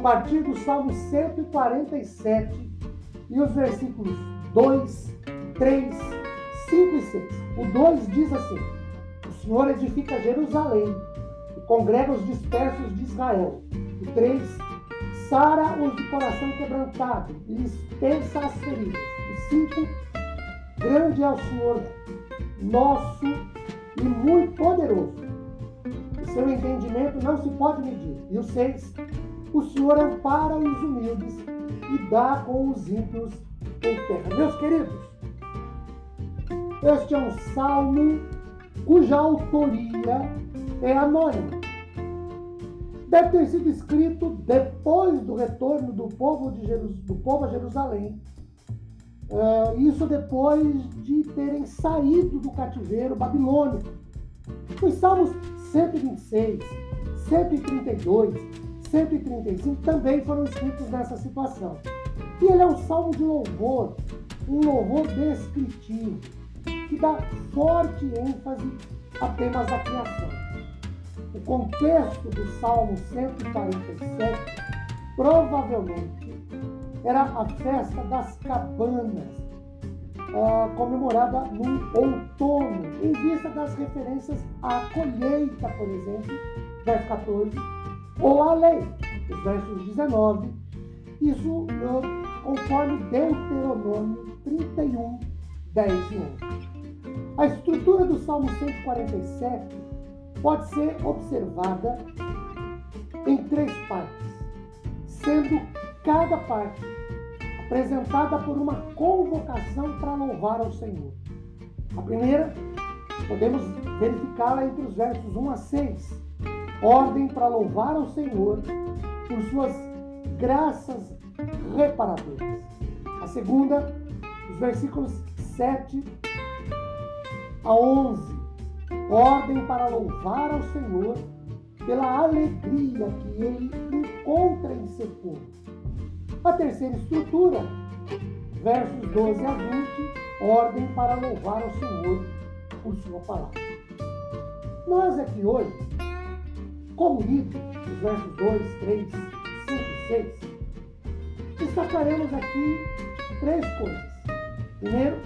partir do Salmo 147 e os versículos 2, 3, 5 e 6. O 2 diz assim: O Senhor edifica Jerusalém e congrega os dispersos de Israel. O 3 sara os de coração quebrantado e lhes pensa as feridas. O 5 grande é o Senhor nosso e muito poderoso. O seu entendimento não se pode medir. E o 6 o Senhor ampara os humildes e dá com os ímpios em terra. Meus queridos, este é um salmo cuja autoria é anônima. Deve ter sido escrito depois do retorno do povo, de Jerus... do povo a Jerusalém. Uh, isso depois de terem saído do cativeiro babilônico. Os salmos 126, 132 135 também foram escritos nessa situação. E ele é um salmo de louvor, um louvor descritivo, que dá forte ênfase a temas da criação. O contexto do Salmo 147 provavelmente era a festa das cabanas, uh, comemorada no outono, em vista das referências à colheita, por exemplo, verso 14, ou a lei, os versos 19. Isso conforme Deuteronômio 31, 10 e 11. A estrutura do Salmo 147 pode ser observada em três partes, sendo cada parte apresentada por uma convocação para louvar ao Senhor. A primeira, podemos verificá-la entre os versos 1 a 6, ordem para louvar ao Senhor por suas graças reparadoras. A segunda, os versículos 7 a 11, ordem para louvar ao Senhor pela alegria que ele encontra em seu povo. A terceira estrutura, versos 12 a 20, ordem para louvar ao Senhor por sua palavra. Nós aqui hoje como lido, os versos 2, 3, 5 e 6, destacaremos aqui três coisas. Primeiro,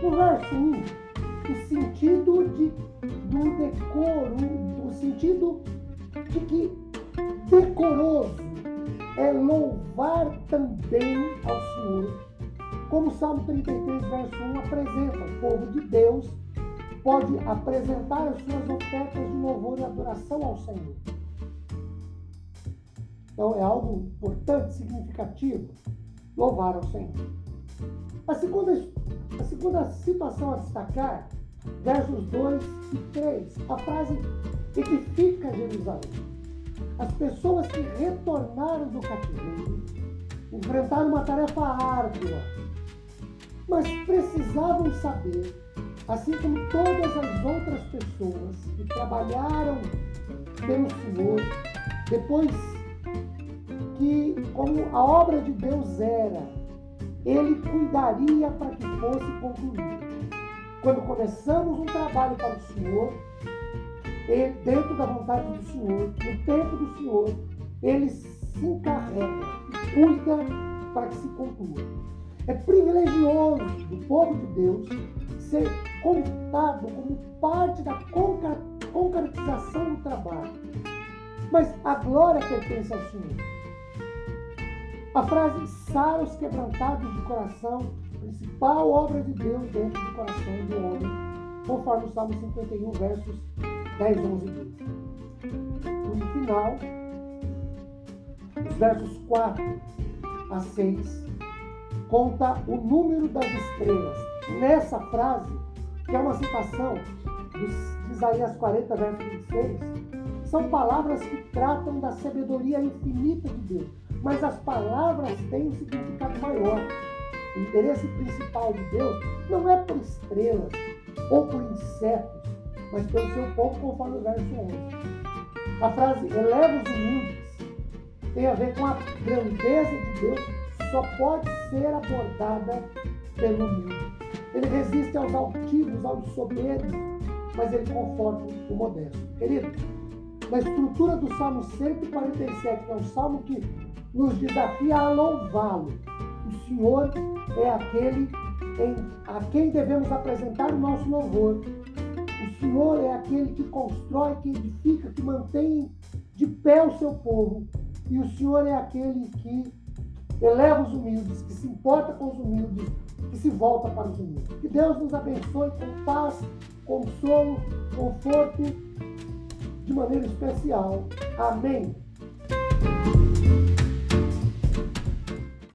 no verso 1, o sentido de, do decoro, o sentido de que decoroso é louvar também ao Senhor, como o Salmo 33, verso 1 apresenta, o povo de Deus pode apresentar as suas ofertas de louvor e adoração ao Senhor. Então é algo importante, significativo, louvar ao Senhor. A segunda, a segunda situação a destacar, versos 2 e 3, a frase edifica Jerusalém. As pessoas que retornaram do cativeiro enfrentaram uma tarefa árdua, mas precisavam saber assim como todas as outras pessoas que trabalharam pelo Senhor, depois que, como a obra de Deus era, ele cuidaria para que fosse concluído. Quando começamos um trabalho para o Senhor, dentro da vontade do Senhor, no tempo do Senhor, ele se encarrega cuida para que se conclua. É privilegioso do povo de Deus ser contado como parte da concretização do trabalho. Mas a glória pertence ao Senhor. A frase sara os quebrantados de coração, principal obra de Deus dentro do coração do homem, conforme o Salmo 51, versos 10, 11 e 12. No final, os versos 4 a 6, conta o número das estrelas nessa frase, que é uma citação de Isaías 40, verso 26, São palavras que tratam da sabedoria infinita de Deus. Mas as palavras têm um significado maior. O interesse principal de Deus não é por estrelas ou por insetos, mas pelo seu povo, conforme o verso 11. A frase eleva os humildes tem a ver com a grandeza de Deus, só pode ser abordada pelo humilde. Ele resiste aos altivos, aos soberbos, mas ele conforta o modesto. Querido, na estrutura do Salmo 147, que é um salmo que nos desafia a louvá-lo, o Senhor é aquele em, a quem devemos apresentar o nosso louvor. O Senhor é aquele que constrói, que edifica, que mantém de pé o seu povo. E o Senhor é aquele que eleva os humildes, que se importa com os humildes, que se volta para os humildes. Que Deus nos abençoe com paz, consolo, conforto, de maneira especial. Amém.